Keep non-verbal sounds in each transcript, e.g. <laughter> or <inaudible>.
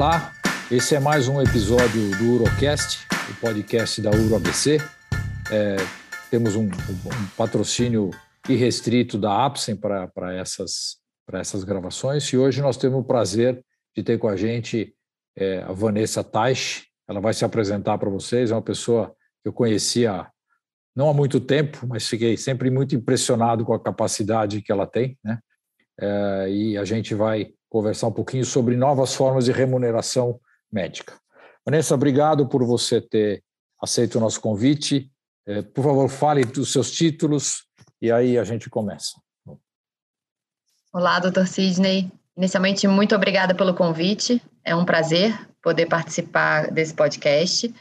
Olá, esse é mais um episódio do Urocast, o podcast da UroABC. É, temos um, um, patrocínio irrestrito da Apsen para essas, essas gravações e hoje nós temos o prazer de ter com a gente é, a Vanessa Teich. Ela vai se apresentar para vocês, é uma pessoa que eu conhecia não há muito tempo, mas fiquei sempre muito impressionado com a capacidade que ela tem, né? É, e a gente vai conversar um pouquinho sobre novas formas de remuneração médica. Vanessa, obrigado por você ter aceito o nosso convite. É, por favor, fale dos seus títulos e aí a gente começa. Olá, doutor Sidney. Inicialmente, muito obrigada pelo convite. É um prazer poder participar desse podcast.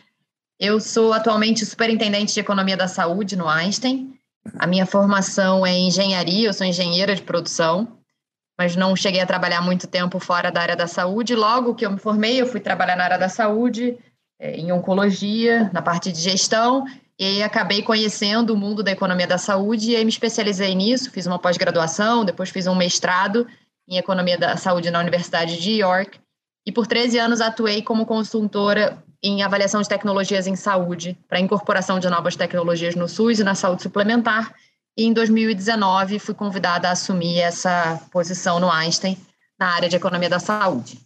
Eu sou atualmente superintendente de economia da saúde no Einstein. A minha formação é engenharia, eu sou engenheira de produção mas não cheguei a trabalhar muito tempo fora da área da saúde. Logo que eu me formei, eu fui trabalhar na área da saúde, é, em oncologia, na parte de gestão, e acabei conhecendo o mundo da economia da saúde e aí me especializei nisso, fiz uma pós-graduação, depois fiz um mestrado em economia da saúde na Universidade de York, e por 13 anos atuei como consultora em avaliação de tecnologias em saúde, para incorporação de novas tecnologias no SUS e na saúde suplementar, e em 2019 fui convidada a assumir essa posição no Einstein na área de economia da saúde.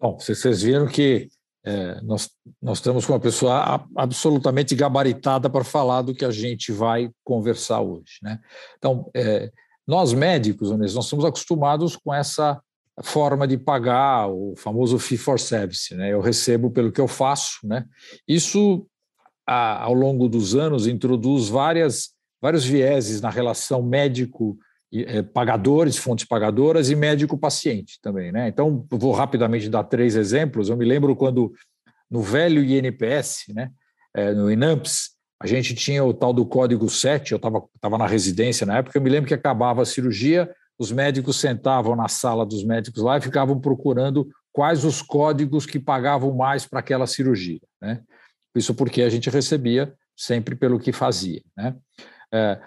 Bom, vocês viram que é, nós, nós estamos com uma pessoa absolutamente gabaritada para falar do que a gente vai conversar hoje. Né? Então, é, nós médicos, nós estamos acostumados com essa forma de pagar, o famoso fee for service. Né? Eu recebo pelo que eu faço. Né? Isso a, ao longo dos anos, introduz várias, vários vieses na relação médico é, pagadores, fontes pagadoras e médico-paciente também. Né? Então, vou rapidamente dar três exemplos. Eu me lembro quando, no velho INPS, né, é, no INAMPS, a gente tinha o tal do código 7, eu estava na residência na época, eu me lembro que acabava a cirurgia, os médicos sentavam na sala dos médicos lá e ficavam procurando quais os códigos que pagavam mais para aquela cirurgia. Né? Isso porque a gente recebia sempre pelo que fazia. Né? É,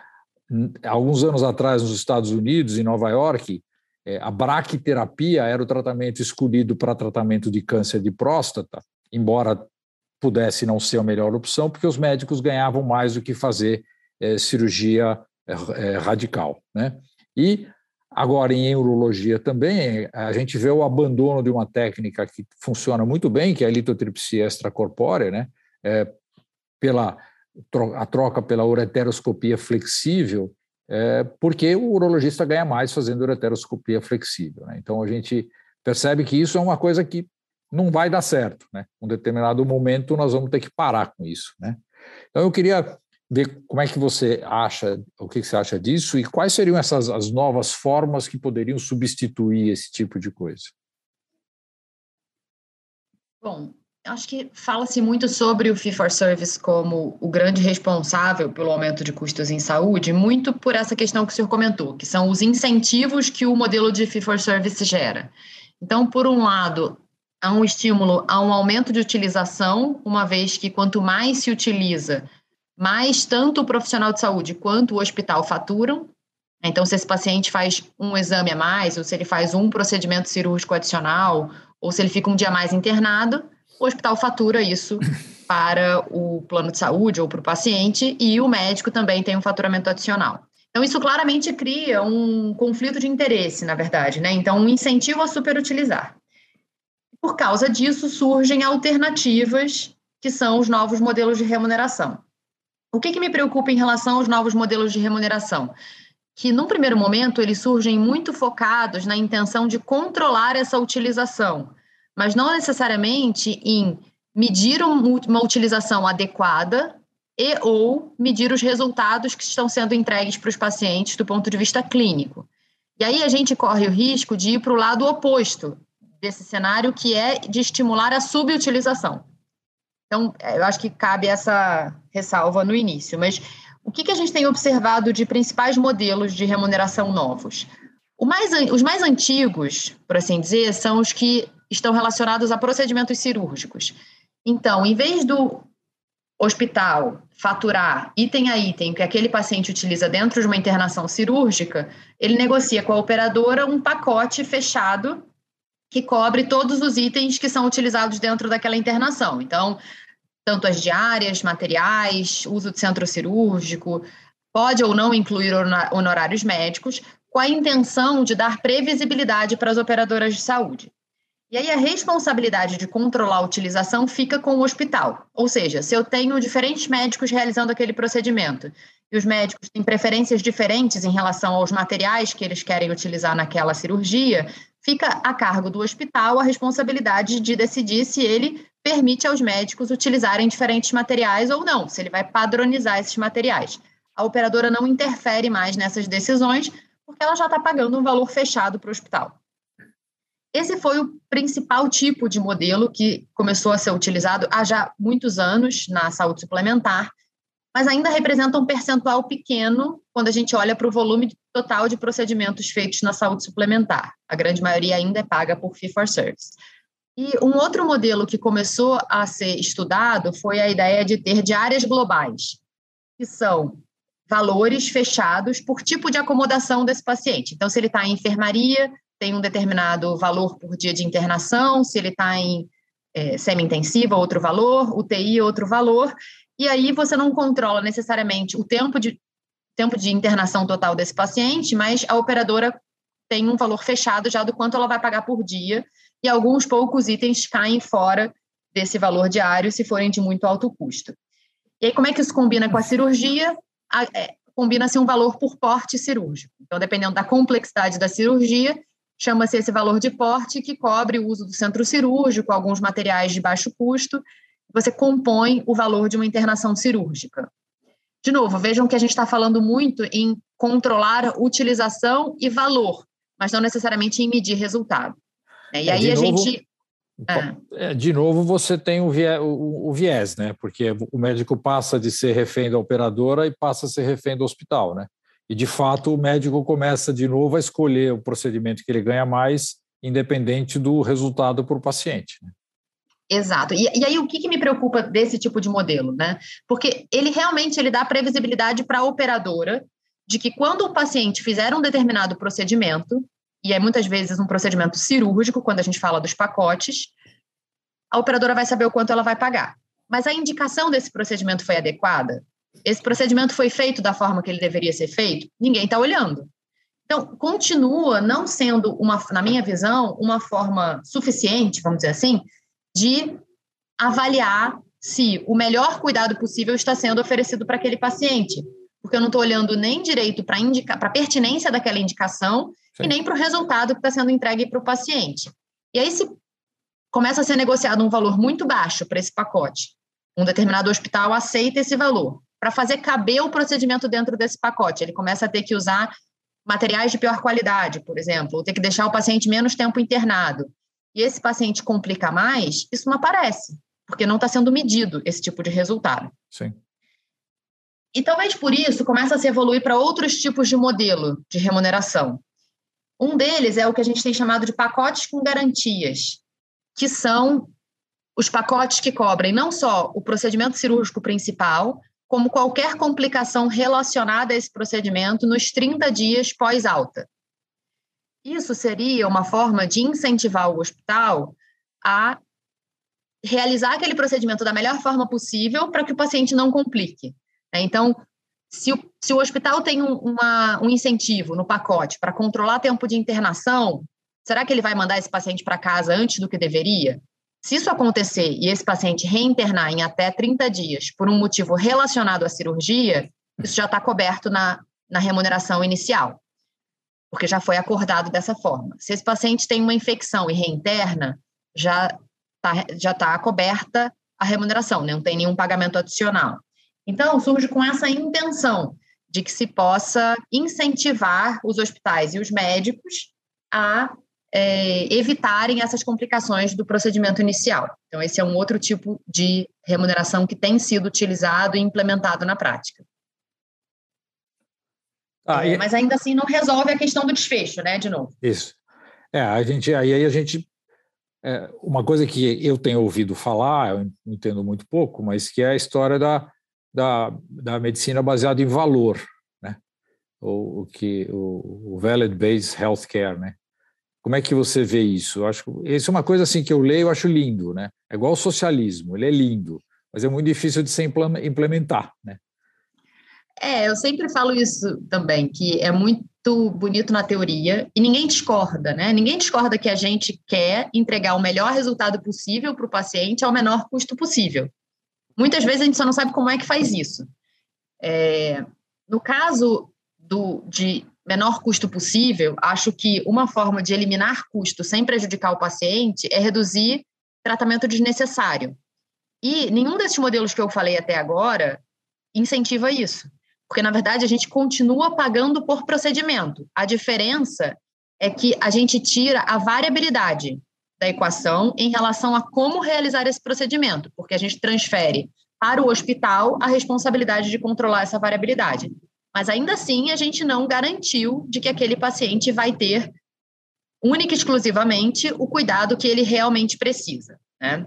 alguns anos atrás, nos Estados Unidos, em Nova York, é, a braquiterapia era o tratamento escolhido para tratamento de câncer de próstata, embora pudesse não ser a melhor opção, porque os médicos ganhavam mais do que fazer é, cirurgia é, é, radical. Né? E agora, em urologia também, a gente vê o abandono de uma técnica que funciona muito bem, que é a litotripsia extracorpórea, né? É, pela a troca pela ureteroscopia flexível, é, porque o urologista ganha mais fazendo ureteroscopia flexível. Né? Então a gente percebe que isso é uma coisa que não vai dar certo. Né? Um determinado momento nós vamos ter que parar com isso. Né? Então eu queria ver como é que você acha, o que você acha disso e quais seriam essas as novas formas que poderiam substituir esse tipo de coisa. Bom, Acho que fala-se muito sobre o fee for service como o grande responsável pelo aumento de custos em saúde, muito por essa questão que o senhor comentou, que são os incentivos que o modelo de fee for service gera. Então, por um lado, há um estímulo a um aumento de utilização, uma vez que quanto mais se utiliza, mais tanto o profissional de saúde quanto o hospital faturam. Então, se esse paciente faz um exame a mais, ou se ele faz um procedimento cirúrgico adicional, ou se ele fica um dia mais internado, o hospital fatura isso <laughs> para o plano de saúde ou para o paciente e o médico também tem um faturamento adicional. Então, isso claramente cria um conflito de interesse, na verdade, né? Então, um incentivo a superutilizar. Por causa disso, surgem alternativas que são os novos modelos de remuneração. O que, que me preocupa em relação aos novos modelos de remuneração? Que, num primeiro momento, eles surgem muito focados na intenção de controlar essa utilização mas não necessariamente em medir uma utilização adequada e ou medir os resultados que estão sendo entregues para os pacientes do ponto de vista clínico. E aí a gente corre o risco de ir para o lado oposto desse cenário, que é de estimular a subutilização. Então, é, eu acho que cabe essa ressalva no início, mas o que, a gente tem observado de principais modelos de remuneração novos? Mais, os mais antigos, por assim dizer, são os que estão relacionados a procedimentos cirúrgicos. Então, em vez do hospital faturar item a item que aquele paciente utiliza dentro de uma internação cirúrgica, ele negocia com a operadora um pacote fechado que cobre todos os itens que são utilizados dentro daquela internação. Então, tanto as diárias, materiais, uso de centro cirúrgico, pode ou não incluir honorários médicos, com a intenção de dar previsibilidade para as operadoras de saúde. E aí a responsabilidade de controlar a utilização fica com o hospital. Ou seja, se eu tenho diferentes médicos realizando aquele procedimento e os médicos têm preferências diferentes em relação aos materiais que eles querem utilizar naquela cirurgia, fica a cargo do hospital a responsabilidade de decidir se ele permite aos médicos utilizarem diferentes materiais ou não, se ele vai padronizar esses materiais. A operadora não interfere mais nessas decisões, porque ela já está pagando um valor fechado para o hospital. Esse foi o principal tipo de modelo que começou a ser utilizado há já muitos anos na saúde suplementar, mas ainda representa um percentual pequeno quando a gente olha para o volume total de procedimentos feitos na saúde suplementar. A grande maioria ainda é paga por fee for service. E um outro modelo que começou a ser estudado foi a ideia de ter diárias globais, que são valores fechados por tipo de acomodação desse paciente. Então, se ele está em enfermaria, tem um determinado valor por dia de internação, se ele está em é, semi-intensiva, outro valor, UTI, outro valor, e aí você não controla necessariamente o tempo de, tempo de internação total desse paciente, mas a operadora tem um valor fechado já do quanto ela vai pagar por dia, e alguns poucos itens caem fora desse valor diário se forem de muito alto custo. E aí, como é que isso combina com a cirurgia? É, combina-se um valor por porte cirúrgico. Então, dependendo da complexidade da cirurgia, chama-se esse valor de porte, que cobre o uso do centro cirúrgico, alguns materiais de baixo custo, você compõe o valor de uma internação cirúrgica. De novo, vejam que a gente está falando muito em controlar utilização e valor, mas não necessariamente em medir resultado. Né? E é, aí a novo, gente. É. De novo, você tem o viés, o, o viés, né? Porque o médico passa de ser refém da operadora e passa a ser refém do hospital, né? E, de fato, o médico começa de novo a escolher o procedimento que ele ganha mais, independente do resultado para o paciente. Né? Exato. E, e, aí, o que, que, me preocupa desse tipo de modelo? Né? Porque ele realmente ele dá previsibilidade para a operadora de que quando o paciente fizer um determinado procedimento, e é muitas vezes um procedimento cirúrgico, quando a gente fala dos pacotes, a operadora vai saber o quanto ela vai pagar. Mas a indicação desse procedimento foi adequada? Esse procedimento foi feito da forma que ele deveria ser feito, ninguém está olhando. Então, continua não sendo, uma, na minha visão, uma forma suficiente, vamos dizer assim, de avaliar se o melhor cuidado possível está sendo oferecido para aquele paciente. Porque eu não estou olhando nem direito para a pertinência daquela indicação Sim. e nem para o resultado que está sendo entregue para o paciente. E aí, se começa a ser negociado um valor muito baixo para esse pacote, um determinado hospital aceita esse valor para fazer caber o procedimento dentro desse pacote. Ele começa a ter que usar materiais de pior qualidade, por exemplo, ou ter que deixar o paciente menos tempo internado. E esse paciente complica mais, isso não aparece, porque não está sendo medido esse tipo de resultado. Sim. E talvez por isso começa a se evoluir para outros tipos de modelo de remuneração. Um deles é o que a gente tem chamado de pacotes com garantias, que são os pacotes que cobrem não só o procedimento cirúrgico principal, como qualquer complicação relacionada a esse procedimento nos 30 dias pós-alta. Isso seria uma forma de incentivar o hospital a realizar aquele procedimento da melhor forma possível para que o paciente não complique. Né? Então, se o, se o hospital tem um, uma, um incentivo no pacote para controlar tempo de internação, será que ele vai mandar esse paciente para casa antes do que deveria? Se isso acontecer e esse paciente reinternar em até 30 dias por um motivo relacionado à cirurgia, isso já está coberto na, na remuneração inicial, porque já foi acordado dessa forma. Se esse paciente tem uma infecção e reinterna, já está já tá coberta a remuneração, né? não tem nenhum pagamento adicional. Então, surge com essa intenção de que se possa incentivar os hospitais e os médicos a é, evitarem essas complicações do procedimento inicial. Então, esse é um outro tipo de remuneração que tem sido utilizado e implementado na prática. Ah, é, e... Mas ainda assim não resolve a questão do desfecho, né? De novo. Isso. É, a gente, aí, a gente. É, uma coisa que eu tenho ouvido falar, eu entendo muito pouco, mas que é a história da, da, da medicina baseada em valor, né? O, o que o, o valid based healthcare, né? Como é que você vê isso? Eu acho isso é uma coisa assim que eu leio, eu acho lindo, né? É igual o socialismo, ele é lindo, mas é muito difícil de se implementar, né? É, eu sempre falo isso também, que é muito bonito na teoria e ninguém discorda, né? Ninguém discorda que a gente quer entregar o melhor resultado possível para o paciente ao menor custo possível. Muitas vezes a gente só não sabe como é que faz isso. É, no caso do, de menor custo possível, acho que uma forma de eliminar custo sem prejudicar o paciente é reduzir tratamento desnecessário. E nenhum desses modelos que eu falei até agora incentiva isso. Porque, na verdade, a gente continua pagando por procedimento. A diferença é que a gente tira a variabilidade da equação em relação a como realizar esse procedimento, porque a gente transfere para o hospital a responsabilidade de controlar essa variabilidade. Mas ainda assim, a gente não garantiu de que aquele paciente vai ter única e exclusivamente o cuidado que ele realmente precisa. Né?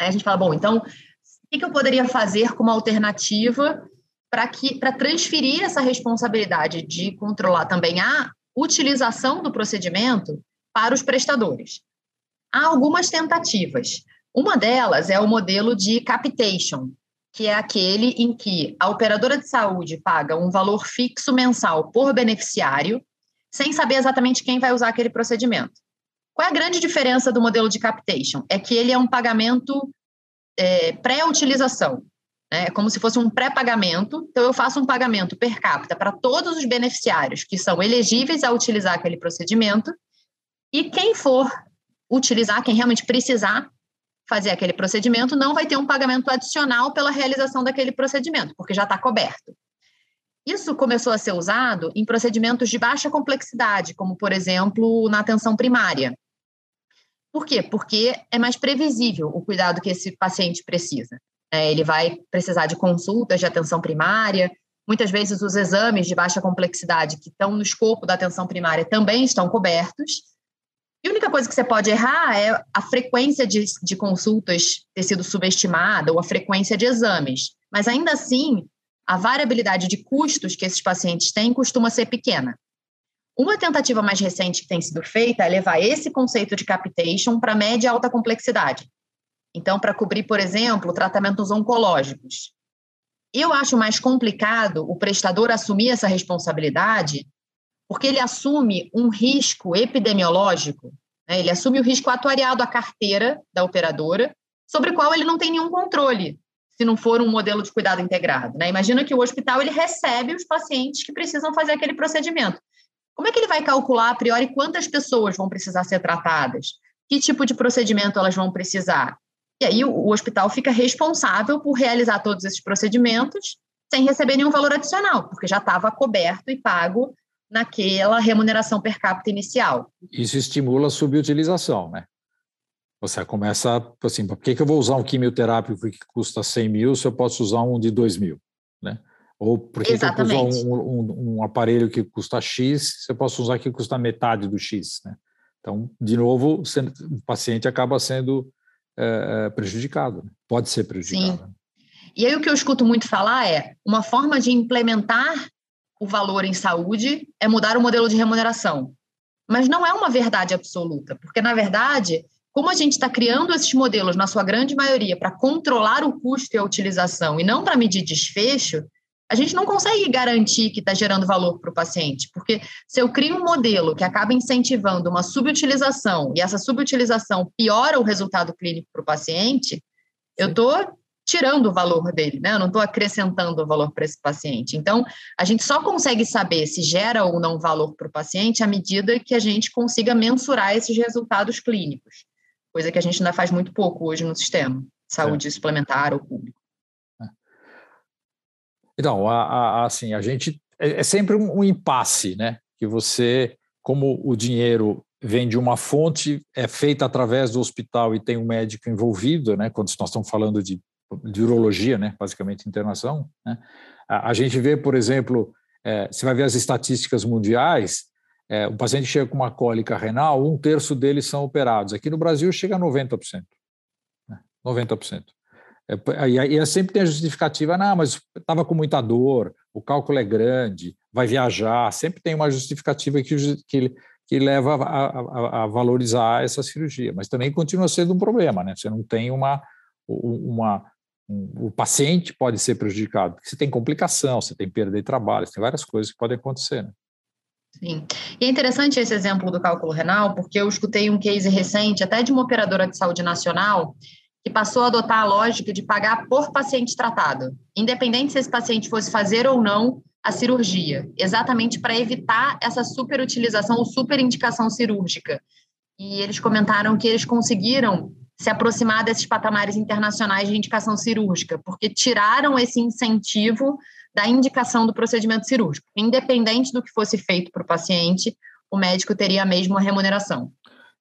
Aí a gente fala, bom, então, o que eu poderia fazer como alternativa para que para transferir essa responsabilidade de controlar também a utilização do procedimento para os prestadores. Há algumas tentativas. Uma delas é o modelo de capitation, que é aquele em que a operadora de saúde paga um valor fixo mensal por beneficiário, sem saber exatamente quem vai usar aquele procedimento. Qual é a grande diferença do modelo de capitation? É que ele é um pagamento é, pré-utilização. Né? É como se fosse um pré-pagamento. Então, eu faço um pagamento per capita para todos os beneficiários que são elegíveis a utilizar aquele procedimento. E quem for utilizar, quem realmente precisar fazer aquele procedimento, não vai ter um pagamento adicional pela realização daquele procedimento, porque já está coberto. Isso começou a ser usado em procedimentos de baixa complexidade, como, por exemplo, na atenção primária. Por quê? Porque é mais previsível o cuidado que esse paciente precisa. É, ele vai precisar de consultas de atenção primária, muitas vezes os exames de baixa complexidade que estão no escopo da atenção primária também estão cobertos. E a única coisa que você pode errar é a frequência de, de consultas ter sido subestimada ou a frequência de exames. Mas ainda assim, a variabilidade de custos que esses pacientes têm costuma ser pequena. Uma tentativa mais recente que tem sido feita é levar esse conceito de capitation para média e alta complexidade. Então, para cobrir, por exemplo, tratamentos oncológicos. Eu acho mais complicado o prestador assumir essa responsabilidade, porque ele assume um risco epidemiológico, né? ele assume o risco atuariado à carteira da operadora, sobre o qual ele não tem nenhum controle, se não for um modelo de cuidado integrado. Né? Imagina que o hospital ele recebe os pacientes que precisam fazer aquele procedimento. Como é que ele vai calcular a priori quantas pessoas vão precisar ser tratadas? Que tipo de procedimento elas vão precisar? E aí o, hospital fica responsável por realizar todos esses procedimentos sem receber nenhum valor adicional, porque já estava coberto e pago naquela remuneração per capita inicial. Isso estimula a subutilização, né? Você começa assim, por que, que eu vou usar um quimioterápico que custa 100 mil se eu posso usar um de 2 mil, né? Ou por que, que eu posso usar um, um, um, aparelho que custa X se eu posso usar que custa metade do X, né? Então, de novo, o paciente acaba sendo é, prejudicado, né? pode ser prejudicado. Sim. E aí o que eu escuto muito falar é uma forma de implementar o valor em saúde é mudar o modelo de remuneração. Mas não é uma verdade absoluta, porque, na verdade, como a gente está criando esses modelos, na sua grande maioria, para controlar o custo e a utilização e não para medir desfecho, a gente não consegue garantir que está gerando valor para o paciente, porque se eu crio um modelo que acaba incentivando uma subutilização e essa subutilização piora o resultado clínico para o paciente, eu estou tirando o valor dele, né? Eu não estou acrescentando o valor para esse paciente. Então, a gente só consegue saber se gera ou não valor para o paciente à medida que a gente consiga mensurar esses resultados clínicos, coisa que a gente ainda faz muito pouco hoje no sistema de saúde é. suplementar ou público. Então, a, a, assim, a gente é, é sempre um, um, impasse, né? Que você, como o dinheiro vem de uma fonte, é feita através do hospital e tem um médico envolvido, né? Quando nós estamos falando de, de urologia, né? Basicamente internação, né? A, a gente vê, por exemplo, é, você vai ver as estatísticas mundiais, é, o paciente chega com uma cólica renal, um terço deles são operados. Aqui no Brasil chega a 90%. Né? 90%. É, e aí sempre tem a justificativa, não, mas estava com muita dor, o cálculo é grande, vai viajar, sempre tem uma justificativa que, que, que leva a, a, a, valorizar essa cirurgia. Mas também continua sendo um problema, né? Você não tem uma. uma um, o paciente pode ser prejudicado, porque você tem complicação, você tem perda de trabalho, tem várias coisas que podem acontecer. Né? Sim. E é interessante esse exemplo do cálculo renal, porque eu escutei um case recente, até de uma operadora de saúde nacional, que passou a adotar a lógica de pagar por paciente tratado, independente se esse paciente fosse fazer ou não a cirurgia, exatamente para evitar essa superutilização ou superindicação cirúrgica. E eles comentaram que eles conseguiram se aproximar desses patamares internacionais de indicação cirúrgica, porque tiraram esse incentivo da indicação do procedimento cirúrgico. Independente do que fosse feito para o paciente, o médico teria a mesma remuneração.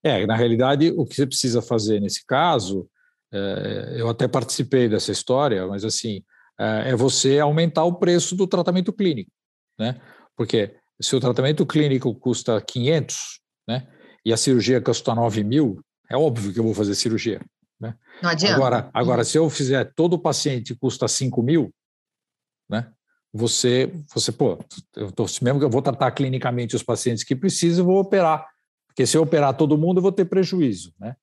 É, na realidade, o que você precisa fazer nesse caso, é, eu até participei dessa história, mas assim, é, é você aumentar o preço do tratamento clínico, né? Porque se o tratamento clínico custa 500, né? E a cirurgia custa 9 mil, é óbvio que eu vou fazer cirurgia. Né? Não adianta. Agora, agora, se eu fizer todo o paciente custa 5 mil, né? você, você pô, eu tô, mesmo que eu vou tratar clinicamente os pacientes que precisam, eu vou operar, porque se eu operar todo mundo, eu vou ter prejuízo, né?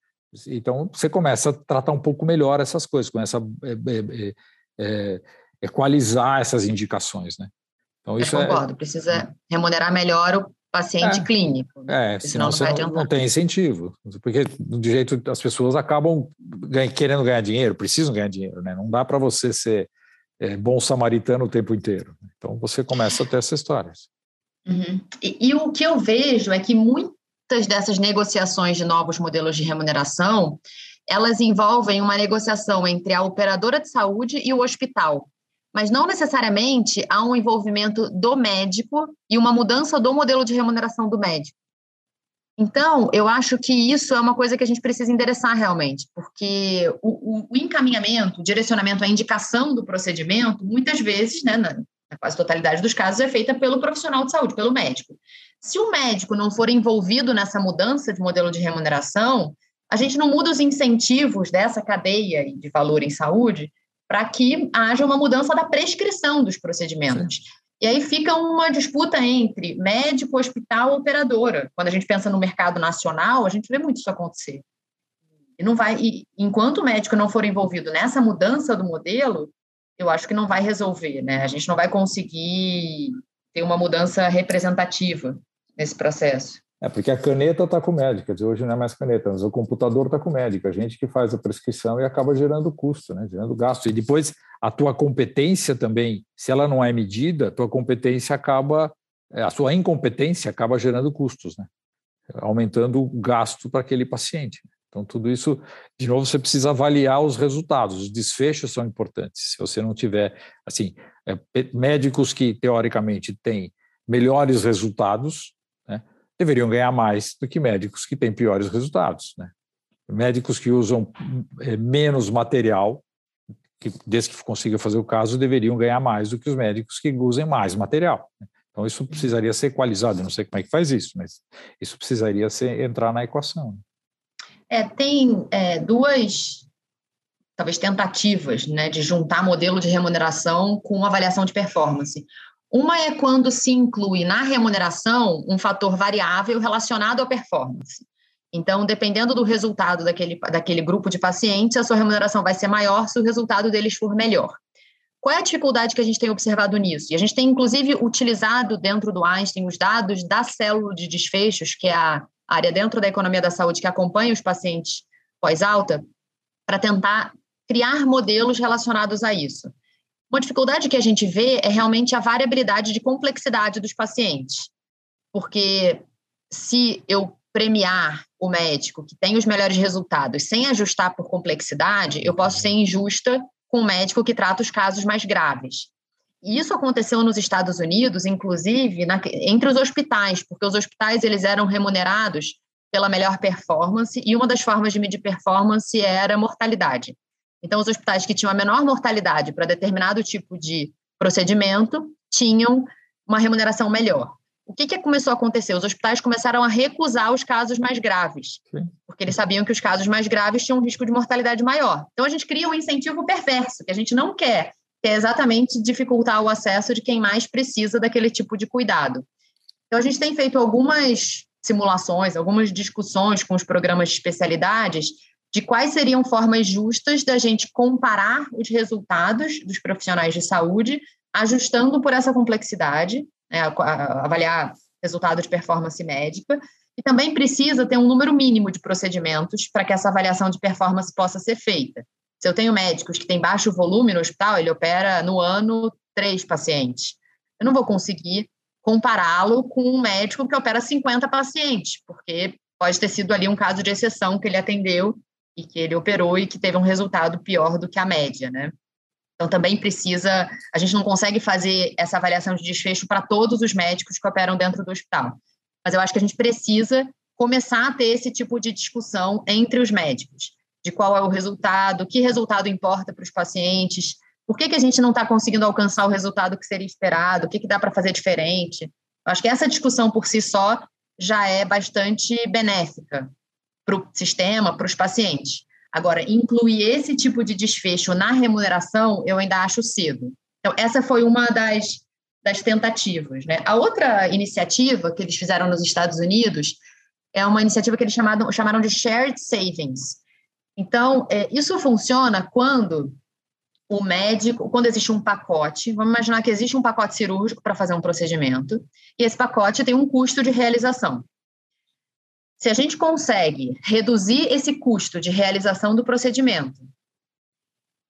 Então, você começa a tratar um pouco melhor essas coisas, começa a é, é, é, é equalizar essas indicações, né? Então, isso eu concordo, é, precisa remunerar melhor o paciente é, clínico. É, senão, senão você não, não, tem incentivo, porque do jeito as pessoas acabam querendo ganhar dinheiro, precisam ganhar dinheiro, né? Não dá para você ser é, bom samaritano o tempo inteiro. Então você começa a ter essas histórias. Uhum. E, e, o que eu vejo é que muitas dessas negociações de novos modelos de remuneração elas envolvem uma negociação entre a operadora de saúde e o hospital, mas não necessariamente há um envolvimento do médico e uma mudança do modelo de remuneração do médico. Então, eu acho que isso é uma coisa que a gente precisa endereçar realmente, porque o, o, encaminhamento, o direcionamento, a indicação do procedimento, muitas vezes, né, na, na quase totalidade dos casos, é feita pelo profissional de saúde, pelo médico. Se o médico não for envolvido nessa mudança de modelo de remuneração, a gente não muda os incentivos dessa cadeia de valor em saúde para que haja uma mudança da prescrição dos procedimentos. Sim. E aí fica uma disputa entre médico, hospital, operadora. Quando a gente pensa no mercado nacional, a gente vê muito isso acontecer. E não vai, e enquanto o médico não for envolvido nessa mudança do modelo, eu acho que não vai resolver, né? A gente não vai conseguir ter uma mudança representativa nesse processo. É porque a caneta está com dizer, hoje não é mais caneta, mas o computador está com o médico, a gente que faz a prescrição e acaba gerando custo, né? gerando gasto. E depois a tua competência também, se ela não é medida, a tua competência acaba, é, a sua incompetência acaba gerando custos, né? aumentando o gasto para aquele paciente. Então, tudo isso, de novo, você precisa avaliar os resultados, os desfechos são importantes. Se você não tiver, assim, é, médicos que teoricamente têm melhores resultados, deveriam ganhar mais do que médicos que têm piores resultados. Né? Médicos que usam é, menos material, que, desde que consiga fazer o caso, deveriam ganhar mais do que os médicos que usem mais material. Né? Então, isso precisaria ser equalizado. Eu não sei como é que faz isso, mas isso precisaria ser, entrar na equação. É, tem é, duas, talvez, tentativas né, de juntar modelo de remuneração com avaliação de performance. Uma é quando se inclui na remuneração um fator variável relacionado à performance. Então, dependendo do resultado daquele, daquele grupo de pacientes, a sua remuneração vai ser maior se o resultado deles for melhor. Qual é a dificuldade que a gente tem observado nisso? E a gente tem, inclusive, utilizado dentro do Einstein os dados da célula de desfechos, que é a área dentro da economia da saúde que acompanha os pacientes pós-alta, para tentar criar modelos relacionados a isso. Uma dificuldade que a gente vê é realmente a variabilidade de complexidade dos pacientes. Porque se eu premiar o médico que tem os melhores resultados sem ajustar por complexidade, eu posso ser injusta com o médico que trata os casos mais graves. E isso aconteceu nos Estados Unidos, inclusive, na, entre os hospitais, porque os hospitais eles eram remunerados pela melhor performance e uma das formas de medir performance era mortalidade. Então, os hospitais que tinham a menor mortalidade para determinado tipo de procedimento tinham uma remuneração melhor. O que, que começou a acontecer? Os hospitais começaram a recusar os casos mais graves, Sim. porque eles sabiam que os casos mais graves tinham um risco de mortalidade maior. Então, a gente cria um incentivo perverso, que a gente não quer, que é exatamente dificultar o acesso de quem mais precisa daquele tipo de cuidado. Então, a gente tem feito algumas simulações, algumas discussões com os programas de especialidades de quais seriam formas justas da gente comparar os resultados dos profissionais de saúde, ajustando por essa complexidade, né, avaliar resultado de performance médica, e também precisa ter um número mínimo de procedimentos para que essa avaliação de performance possa ser feita. Se eu tenho médicos que têm baixo volume no hospital, ele opera no ano três pacientes. Eu não vou conseguir compará-lo com um médico que opera 50 pacientes, porque pode ter sido ali um caso de exceção que ele atendeu e que ele operou e que teve um resultado pior do que a média, né? Então também precisa, a gente não consegue fazer essa avaliação de desfecho para todos os médicos que operam dentro do hospital. Mas eu acho que a gente precisa começar a ter esse tipo de discussão entre os médicos, de qual é o resultado, que resultado importa para os pacientes, por que, que a gente não está conseguindo alcançar o resultado que seria esperado, o que, que dá para fazer diferente. Eu acho que essa discussão por si só já é bastante benéfica para o sistema, para os pacientes. Agora, incluir esse tipo de desfecho na remuneração, eu ainda acho cedo. Então, essa foi uma das, das tentativas. Né? A outra iniciativa que eles fizeram nos Estados Unidos é uma iniciativa que eles chamaram, chamaram de Shared Savings. Então, é, isso funciona quando o médico, quando existe um pacote, vamos imaginar que existe um pacote cirúrgico para fazer um procedimento, e esse pacote tem um custo de realização. Se a gente consegue reduzir esse custo de realização do procedimento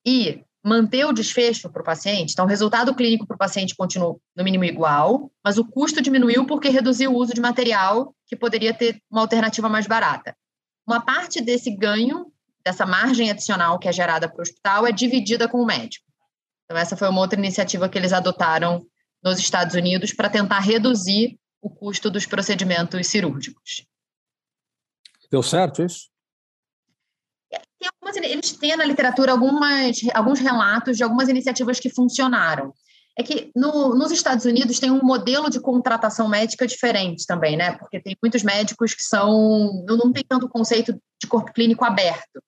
e manter o desfecho para o paciente, então o resultado clínico para o paciente continuou no mínimo igual, mas o custo diminuiu porque reduziu o uso de material que poderia ter uma alternativa mais barata. Uma parte desse ganho, dessa margem adicional que é gerada para o hospital, é dividida com o médico. Então, essa foi uma outra iniciativa que eles adotaram nos Estados Unidos para tentar reduzir o custo dos procedimentos cirúrgicos. Deu certo isso? Tem algumas, eles têm na literatura algumas, alguns relatos de algumas iniciativas que funcionaram. É que no, nos Estados Unidos tem um modelo de contratação médica diferente também, né? Porque tem muitos médicos que são. não, não tem tanto conceito de corpo clínico aberto.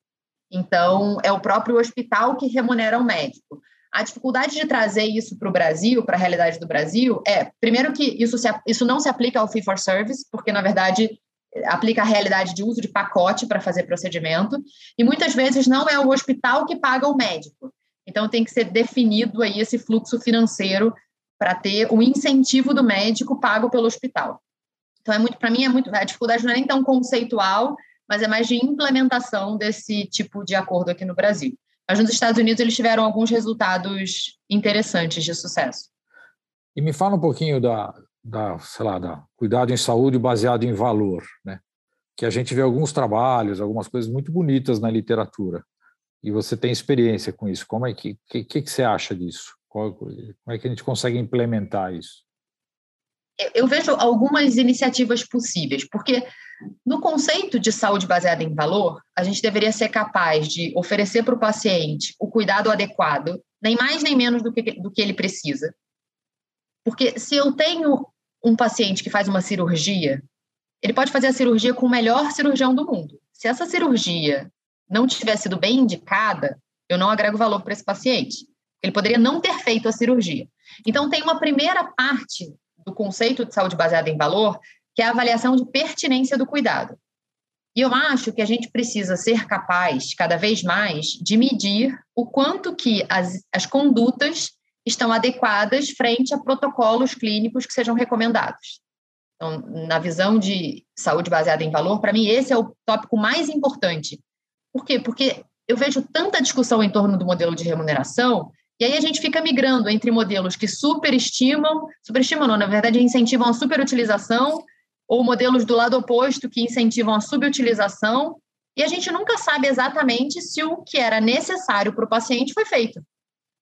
Então, é o próprio hospital que remunera o médico. A dificuldade de trazer isso para o Brasil, para a realidade do Brasil, é, primeiro, que isso, se, isso não se aplica ao fee for service, porque, na verdade, aplica a realidade de uso de pacote para fazer procedimento, e muitas vezes não é o hospital que paga o médico. Então tem que ser definido aí esse fluxo financeiro para ter o incentivo do médico pago pelo hospital. Então é muito, para mim é muito, a dificuldade não é nem tão conceitual, mas é mais de implementação desse tipo de acordo aqui no Brasil. Mas nos Estados Unidos eles tiveram alguns resultados interessantes de sucesso. E me fala um pouquinho da, da, sei lá, da cuidado em saúde baseado em valor, né? Que a gente vê alguns trabalhos, algumas coisas muito bonitas na literatura. E você tem experiência com isso. Como é que que, que você acha disso? Qual, como é que a gente consegue implementar isso? Eu vejo algumas iniciativas possíveis, porque no conceito de saúde baseada em valor, a gente deveria ser capaz de oferecer para o paciente o cuidado adequado, nem mais nem menos do que, do que ele precisa. Porque se eu tenho um paciente que faz uma cirurgia, ele pode fazer a cirurgia com o melhor cirurgião do mundo. Se essa cirurgia não tiver sido bem indicada, eu não agrego valor para esse paciente. Ele poderia não ter feito a cirurgia. Então, tem uma primeira parte do conceito de saúde baseada em valor, que é a avaliação de pertinência do cuidado. E eu acho que a gente precisa ser capaz, cada vez mais, de medir o quanto que as, as condutas estão adequadas frente a protocolos clínicos que sejam recomendados. Então, na visão de saúde baseada em valor, para mim esse é o tópico mais importante. Por quê? Porque eu vejo tanta discussão em torno do modelo de remuneração e aí a gente fica migrando entre modelos que superestimam, superestimam não, na verdade incentivam a superutilização, ou modelos do lado oposto que incentivam a subutilização, e a gente nunca sabe exatamente se o que era necessário para o paciente foi feito.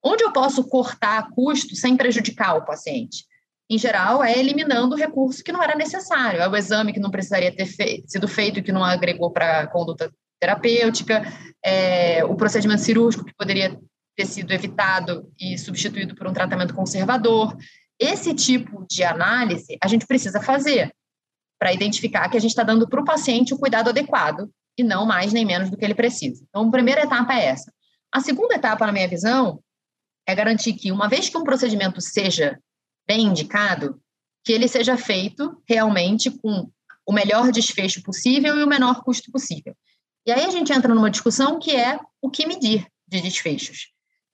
Onde eu posso cortar custo sem prejudicar o paciente? Em geral, é eliminando o recurso que não era necessário. É o exame que não precisaria ter sido feito que não agregou para a conduta terapêutica, é o procedimento cirúrgico que poderia ter sido evitado e substituído por um tratamento conservador. Esse tipo de análise a gente precisa fazer para identificar que a gente está dando para o paciente o cuidado adequado e não mais nem menos do que ele precisa. Então, a primeira etapa é essa. A segunda etapa, na minha visão, é garantir que, uma vez que um procedimento seja bem indicado, que ele seja feito realmente com o melhor desfecho possível e o menor custo possível. E aí a gente entra numa discussão que é o que medir de desfechos.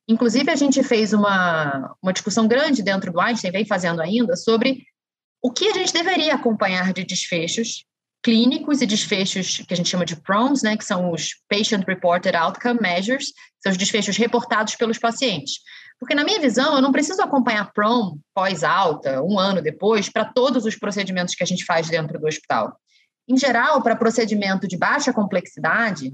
Inclusive, a gente fez uma, uma discussão grande dentro do Einstein, vem fazendo ainda, sobre o que a gente deveria acompanhar de desfechos clínicos e desfechos que a gente chama de PROMs, né, que são os Patient Reported Outcome Measures, são os desfechos reportados pelos pacientes. Porque, na minha visão, eu não preciso acompanhar PROM pós-alta, um ano depois, para todos os procedimentos que a gente faz dentro do hospital. Em geral, para procedimento de baixa complexidade,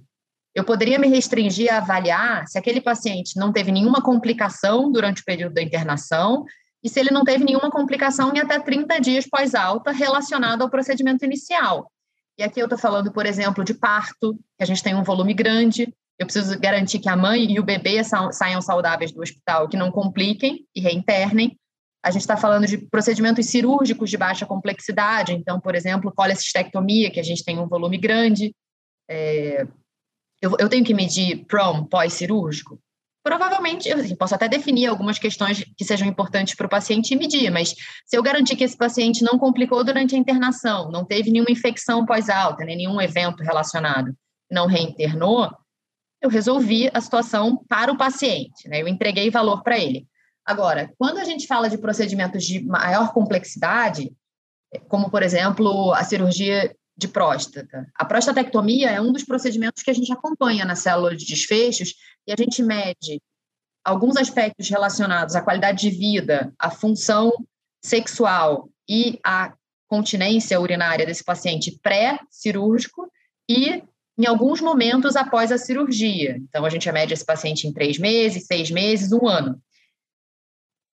eu poderia me restringir a avaliar se aquele paciente não teve nenhuma complicação durante o período da internação e se ele não teve nenhuma complicação em até 30 dias pós-alta relacionada ao procedimento inicial. E aqui eu estou falando, por exemplo, de parto, que a gente tem um volume grande, eu preciso garantir que a mãe e o bebê saiam saudáveis do hospital, que não compliquem e reinternem. A gente está falando de procedimentos cirúrgicos de baixa complexidade, então, por exemplo, colecistectomia, que a gente tem um volume grande. É, eu, eu, tenho que medir PROM pós-cirúrgico? Provavelmente, eu assim, posso até definir algumas questões que sejam importantes para o paciente e medir, mas se eu garantir que esse paciente não complicou durante a internação, não teve nenhuma infecção pós-alta, nem nenhum evento relacionado, não reinternou, eu resolvi a situação para o paciente, né? eu entreguei valor para ele. Agora, quando a gente fala de procedimentos de maior complexidade, como, por exemplo, a cirurgia de próstata, a prostatectomia é um dos procedimentos que a gente acompanha na célula de desfechos e a gente mede alguns aspectos relacionados à qualidade de vida, à função sexual e à continência urinária desse paciente pré-cirúrgico e em alguns momentos após a cirurgia. Então, a gente mede esse paciente em três meses, seis meses, um ano.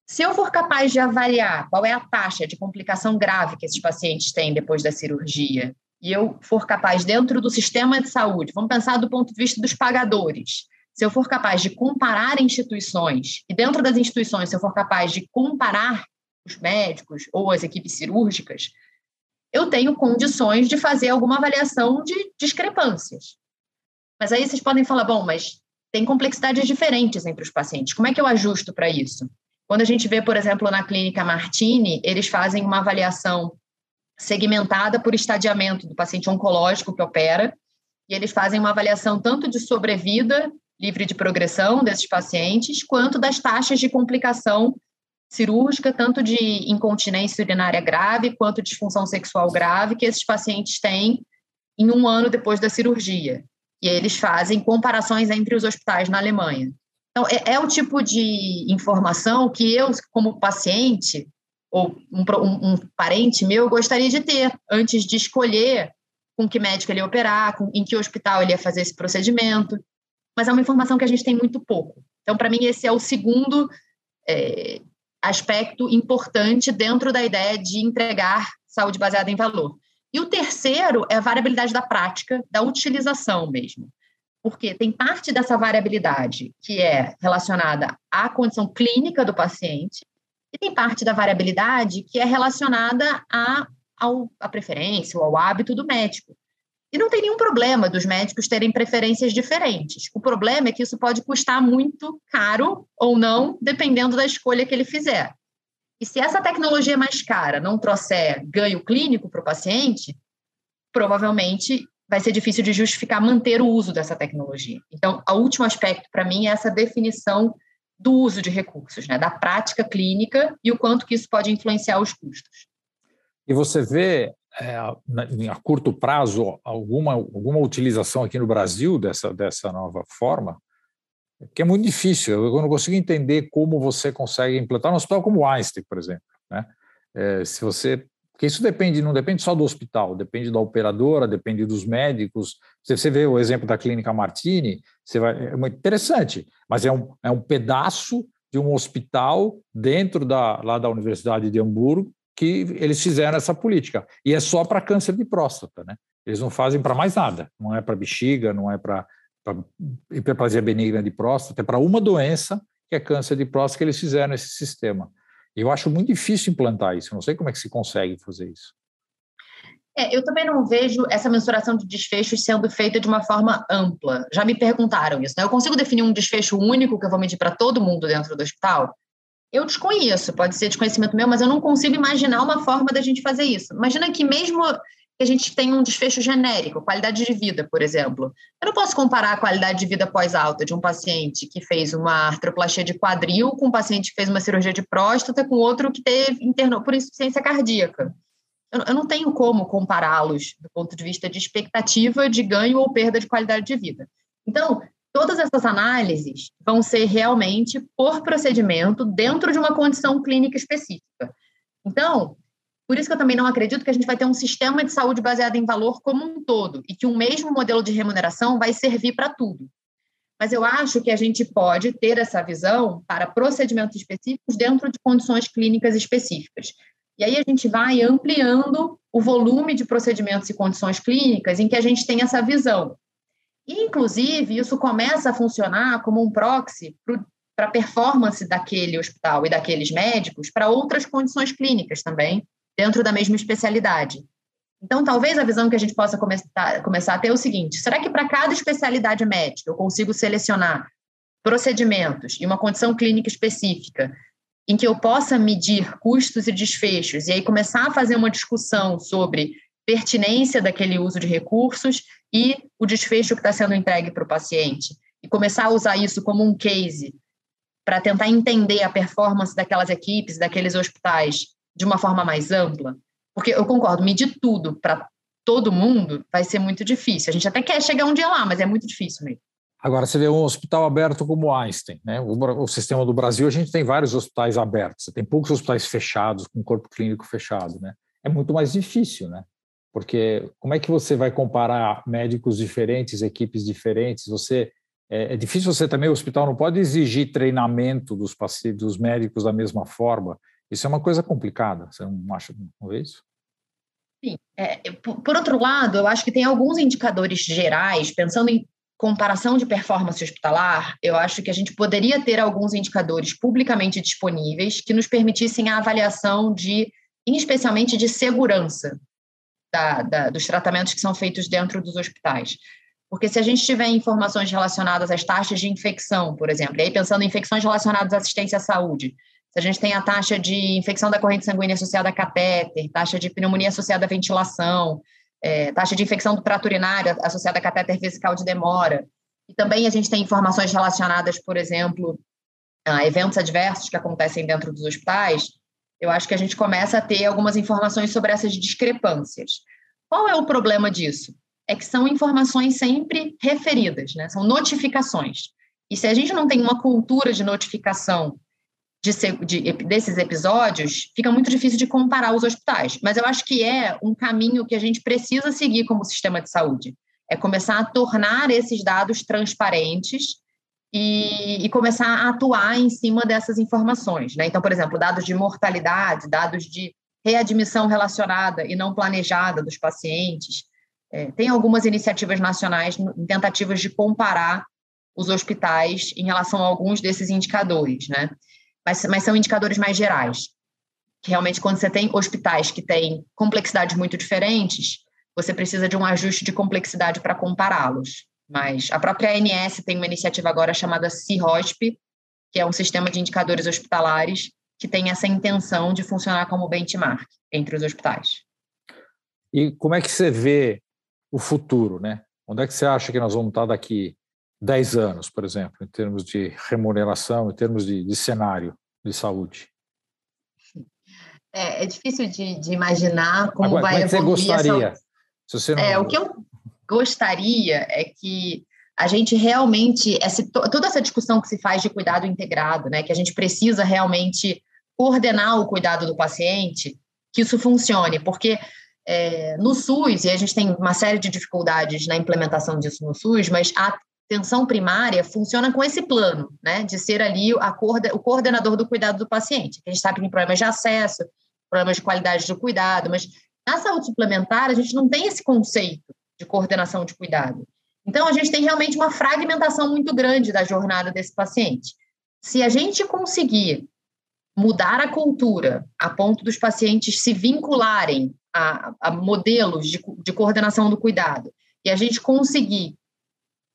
Se eu for capaz de avaliar qual é a taxa de complicação grave que esses pacientes têm depois da cirurgia, e eu for capaz, dentro do sistema de saúde, vamos pensar do ponto de vista dos pagadores, se eu for capaz de comparar instituições, e dentro das instituições, se eu for capaz de comparar os médicos ou as equipes cirúrgicas, eu tenho condições de fazer alguma avaliação de discrepâncias. Mas aí vocês podem falar, bom, mas tem complexidades diferentes entre os pacientes. Como é que eu ajusto para isso? Quando a gente vê, por exemplo, na clínica Martini, eles fazem uma avaliação segmentada por estadiamento do paciente oncológico que opera, e eles fazem uma avaliação tanto de sobrevida livre de progressão desses pacientes, quanto das taxas de complicação cirúrgica, tanto de incontinência urinária grave quanto disfunção sexual grave, que esses pacientes têm em um ano depois da cirurgia. E eles fazem comparações entre os hospitais na Alemanha. Então, é, é o tipo de informação que eu, como paciente, ou um, um, um, parente meu, gostaria de ter antes de escolher com que médico ele ia operar, com, em que hospital ele ia fazer esse procedimento. Mas é uma informação que a gente tem muito pouco. Então, para mim, esse é o segundo é, aspecto importante dentro da ideia de entregar saúde baseada em valor. E o terceiro é a variabilidade da prática, da utilização mesmo. Porque tem parte dessa variabilidade que é relacionada à condição clínica do paciente, e tem parte da variabilidade que é relacionada à, ao, à preferência ou ao hábito do médico. E não tem nenhum problema dos médicos terem preferências diferentes. O problema é que isso pode custar muito caro ou não, dependendo da escolha que ele fizer. E se essa tecnologia mais cara não trouxer ganho clínico para o paciente, provavelmente vai ser difícil de justificar manter o uso dessa tecnologia. Então, o último aspecto para mim é essa definição do uso de recursos, né, da prática clínica e o quanto que isso pode influenciar os custos. E você vê é, a curto prazo alguma, alguma utilização aqui no Brasil dessa, dessa nova forma, que é muito difícil. Eu não consigo entender como você consegue implantar um hospital como o Einstein, por exemplo. Né? É, se você, porque isso depende, não depende só do hospital, depende da operadora, depende dos médicos. Se você vê o exemplo da clínica Martini, você vai, é muito interessante, mas é um, é um pedaço de um hospital dentro da, lá da Universidade de Hamburgo que eles fizeram essa política. E é só para câncer de próstata, né? Eles não fazem para mais nada. Não é para bexiga, não é para hiperplasia benigna de próstata, é para uma doença que é câncer de próstata que eles fizeram esse sistema. Eu acho muito difícil implantar isso. Eu não sei como é que se consegue fazer isso. É, eu também não vejo essa mensuração de desfechos sendo feita de uma forma ampla. Já me perguntaram isso. Né? Eu consigo definir um desfecho único que eu vou medir para todo mundo dentro do hospital? Eu desconheço, pode ser desconhecimento meu, mas eu não consigo imaginar uma forma da gente fazer isso. Imagina que mesmo que a gente tem um desfecho genérico, qualidade de vida, por exemplo. Eu não posso comparar a qualidade de vida pós-alta de um paciente que fez uma artroplastia de quadril com um paciente que fez uma cirurgia de próstata com outro que teve internou por insuficiência cardíaca. Eu, eu não tenho como compará-los do ponto de vista de expectativa de ganho ou perda de qualidade de vida. Então, todas essas análises vão ser realmente por procedimento dentro de uma condição clínica específica. Então, por isso que eu também não acredito que a gente vai ter um sistema de saúde baseado em valor como um todo e que um mesmo modelo de remuneração vai servir para tudo. Mas eu acho que a gente pode ter essa visão para procedimentos específicos dentro de condições clínicas específicas. E aí a gente vai ampliando o volume de procedimentos e condições clínicas em que a gente tem essa visão. Inclusive, isso começa a funcionar como um proxy para a performance daquele hospital e daqueles médicos para outras condições clínicas também, dentro da mesma especialidade. Então, talvez a visão que a gente possa começar, começar a ter é o seguinte: será que para cada especialidade médica eu consigo selecionar procedimentos e uma condição clínica específica em que eu possa medir custos e desfechos e aí começar a fazer uma discussão sobre pertinência daquele uso de recursos e o desfecho que está sendo entregue para o paciente e começar a usar isso como um case para tentar entender a performance daquelas equipes, daqueles hospitais de uma forma mais ampla? Porque eu concordo, medir tudo para todo mundo vai ser muito difícil. A gente até quer chegar um dia lá, mas é muito difícil mesmo. Agora, você vê um hospital aberto como Einstein, né? O, o, sistema do Brasil, a gente tem vários hospitais abertos, você tem poucos hospitais fechados, com corpo clínico fechado, né? É muito mais difícil, né? Porque como é que você vai comparar médicos diferentes, equipes diferentes? Você é, é difícil você também, o hospital não pode exigir treinamento dos dos médicos da mesma forma. Isso é uma coisa complicada, você não acha, não é isso? Sim. É, por outro lado, eu acho que tem alguns indicadores gerais, pensando em comparação de performance hospitalar, eu acho que a gente poderia ter alguns indicadores publicamente disponíveis que nos permitissem a avaliação de, especialmente de segurança da, da, dos tratamentos que são feitos dentro dos hospitais. Porque se a gente tiver informações relacionadas às taxas de infecção, por exemplo, e aí pensando em infecções relacionadas à assistência à saúde, se a gente tem a taxa de infecção da corrente sanguínea associada a catéter, taxa de pneumonia associada à ventilação, é, taxa de infecção do trato urinário associada a catéter vesical de demora. E também a gente tem informações relacionadas, por exemplo, a eventos adversos que acontecem dentro dos hospitais. Eu acho que a gente começa a ter algumas informações sobre essas discrepâncias. Qual é o problema disso? É que são informações sempre referidas, né? são notificações. E se a gente não tem uma cultura de notificação de, de, desses episódios, fica muito difícil de comparar os hospitais. Mas eu acho que é um caminho que a gente precisa seguir como sistema de saúde. É começar a tornar esses dados transparentes e, e começar a atuar em cima dessas informações. Né? Então, por exemplo, dados de mortalidade, dados de readmissão relacionada e não planejada dos pacientes. É, tem algumas iniciativas nacionais em tentativas de comparar os hospitais em relação a alguns desses indicadores, né? Mas, mas são indicadores mais gerais. Que realmente, quando você tem hospitais que têm complexidades muito diferentes, você precisa de um ajuste de complexidade para compará-los. Mas a própria ANS tem uma iniciativa agora chamada CIROSP, que é um sistema de indicadores hospitalares que tem essa intenção de funcionar como benchmark entre os hospitais. E como é que você vê o futuro, né? Onde é que você acha que nós vamos estar daqui 10 anos, por exemplo, em termos de remuneração, em termos de, de cenário de saúde? É, é difícil de, de, imaginar como Agora, vai como é que evoluir. Você gostaria? Essa... Se você não... é, o que eu gostaria é que a gente realmente, essa, toda essa discussão que se faz de cuidado integrado, né, que a gente precisa realmente coordenar o cuidado do paciente, que isso funcione, porque é, no SUS, e a gente tem uma série de dificuldades na implementação disso no SUS, mas a atenção primária funciona com esse plano, né, de ser ali o coordenador do cuidado do paciente. A gente sabe que tem problemas de acesso, problemas de qualidade do cuidado, mas na saúde suplementar a gente não tem esse conceito de coordenação de cuidado. Então a gente tem realmente uma fragmentação muito grande da jornada desse paciente. Se a gente conseguir mudar a cultura a ponto dos pacientes se vincularem a, a modelos de, de coordenação do cuidado e a gente conseguir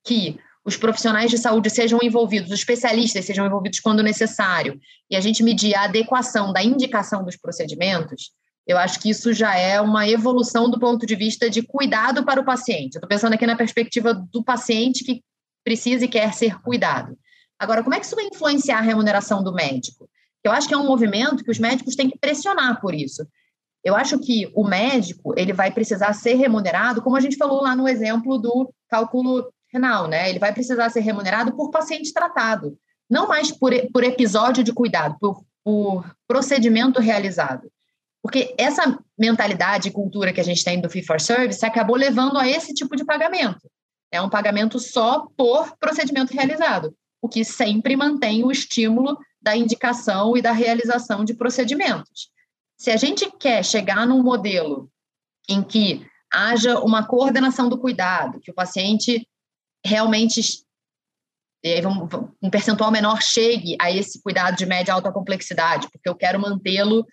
que os profissionais de saúde sejam envolvidos, os especialistas sejam envolvidos quando necessário, e a gente medir a adequação da indicação dos procedimentos, eu acho que isso já é uma evolução do ponto de vista de cuidado para o paciente. Eu estou pensando aqui na perspectiva do paciente que precisa e quer ser cuidado. Agora, como é que isso vai influenciar a remuneração do médico? Eu acho que é um movimento que os médicos têm que pressionar por isso. Eu acho que o médico ele vai precisar ser remunerado, como a gente falou lá no exemplo do cálculo renal, né? Ele vai precisar ser remunerado por paciente tratado, não mais por, por episódio de cuidado, por, por procedimento realizado. Porque essa mentalidade e cultura que a gente tem do fee for service acabou levando a esse tipo de pagamento. É um pagamento só por procedimento realizado, o que sempre mantém o estímulo da indicação e da realização de procedimentos. Se a gente quer chegar num modelo em que haja uma coordenação do cuidado, que o paciente realmente um percentual menor chegue a esse cuidado de média e alta complexidade, porque eu quero mantê-lo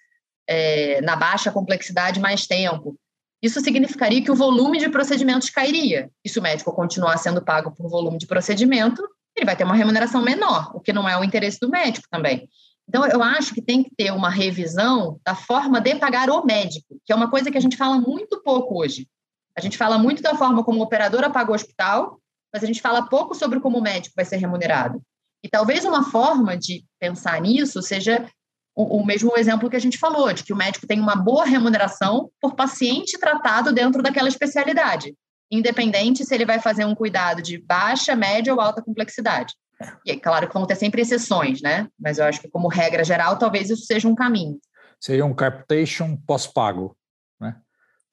é, na baixa complexidade mais tempo. Isso significaria que o volume de procedimentos cairia. E se o médico continuar sendo pago por volume de procedimento, ele vai ter uma remuneração menor, o que não é o interesse do médico também. Então, eu acho que tem que ter uma revisão da forma de pagar o médico, que é uma coisa que a gente fala muito pouco hoje. A gente fala muito da forma como o operador paga o hospital, mas a gente fala pouco sobre como o médico vai ser remunerado. E talvez uma forma de pensar nisso seja o, o, mesmo exemplo que a gente falou, de que o médico tem uma boa remuneração por paciente tratado dentro daquela especialidade, independente se ele vai fazer um cuidado de baixa, média ou alta complexidade. E é claro que vão ter sempre exceções, né? Mas eu acho que, como regra geral, talvez isso seja um caminho. Seria um captation pós-pago, né?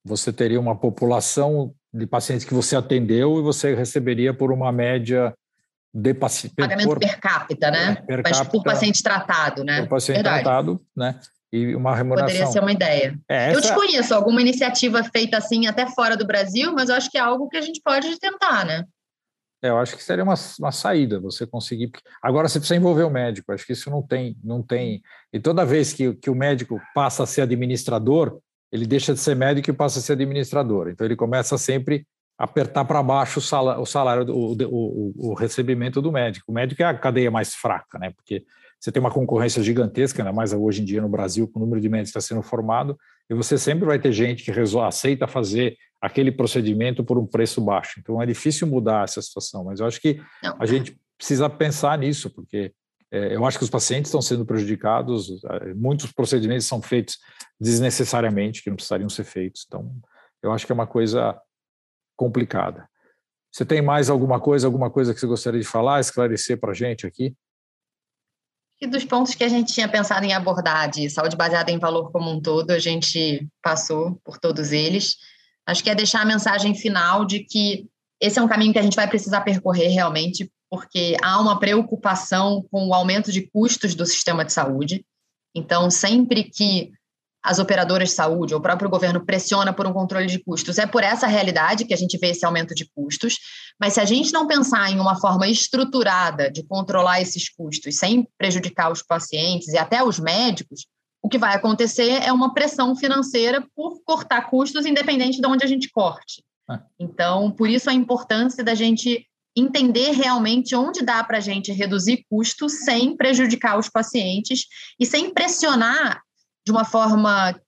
Você teria uma população de pacientes que você atendeu e você receberia por uma média de paciente. Pagamento por, per capita, né? É, per Mas capita, por paciente tratado, né? Por paciente Verdade. tratado, né? E uma remuneração. Poderia ser uma ideia. É, eu desconheço alguma iniciativa feita assim até fora do Brasil, mas eu acho que é algo que a gente pode tentar, né? É, eu acho que seria uma, uma saída você conseguir. Agora você precisa envolver o médico. Acho que isso não tem, não tem. E toda vez que, que o médico passa a ser administrador, ele deixa de ser médico e passa a ser administrador. Então ele começa sempre apertar para baixo o salário, o, salário o, o, o, recebimento do médico. O médico é a cadeia mais fraca, né? Porque você tem uma concorrência gigantesca, ainda mais hoje em dia no Brasil, com o número de médicos que está sendo formado, e você sempre vai ter gente que resol... aceita fazer aquele procedimento por um preço baixo. Então é difícil mudar essa situação, mas eu acho que Não. a gente precisa pensar nisso, porque eu acho que os pacientes estão sendo prejudicados, é, muitos procedimentos são feitos desnecessariamente, que não precisariam ser feitos. Então, eu acho que é uma coisa complicada. Você tem mais alguma coisa, alguma coisa que você gostaria de falar, esclarecer para a gente aqui? E dos pontos que a gente tinha pensado em abordar de saúde baseada em valor como um todo, a gente passou por todos eles. Acho que é deixar a mensagem final de que esse é um caminho que a gente vai precisar percorrer realmente, porque há uma preocupação com o aumento de custos do sistema de saúde. Então, sempre que as operadoras de saúde, ou o próprio governo pressiona por um controle de custos. É por essa realidade que a gente vê esse aumento de custos, mas se a gente não pensar em uma forma estruturada de controlar esses custos sem prejudicar os pacientes e até os médicos, o que vai acontecer é uma pressão financeira por cortar custos, independente de onde a gente corte. Ah. Então, por isso a importância da gente entender realmente onde dá para a gente reduzir custos sem prejudicar os pacientes e sem pressionar de uma forma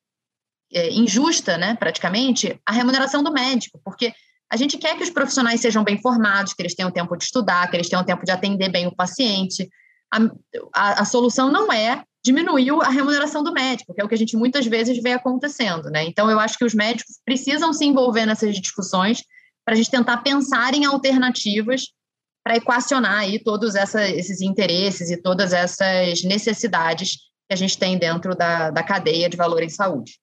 é, injusta, né, praticamente, a remuneração do médico, porque a gente quer que os profissionais sejam bem formados, que eles tenham tempo de estudar, que eles tenham tempo de atender bem o paciente. A, a, a solução não é diminuir a remuneração do médico, que é o que a gente muitas vezes vê acontecendo, né? Então, eu acho que os médicos precisam se envolver nessas discussões para a gente tentar pensar em alternativas para equacionar aí todos essa, esses interesses e todas essas necessidades que a gente tem dentro da, da cadeia de valor em saúde.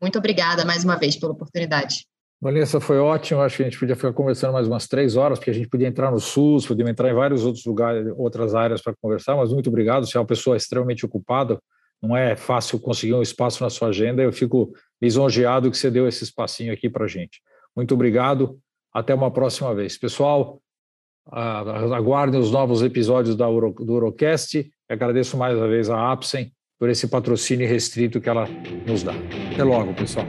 Muito obrigada mais uma vez pela oportunidade. Vanessa, foi ótimo. Acho que a gente podia ficar conversando mais umas três horas, porque a gente podia entrar no SUS, podia entrar em vários outros lugares, outras áreas para conversar, mas muito obrigado. Você é uma pessoa extremamente ocupada, não é fácil conseguir um espaço na sua agenda. Eu fico lisonjeado que você deu esse espacinho aqui para a gente. Muito obrigado. Até uma próxima vez. Pessoal, aguardem os novos episódios da Euro, do Eurocast. Agradeço mais uma vez a Apsen por esse patrocínio restrito que ela nos dá. Até logo, pessoal.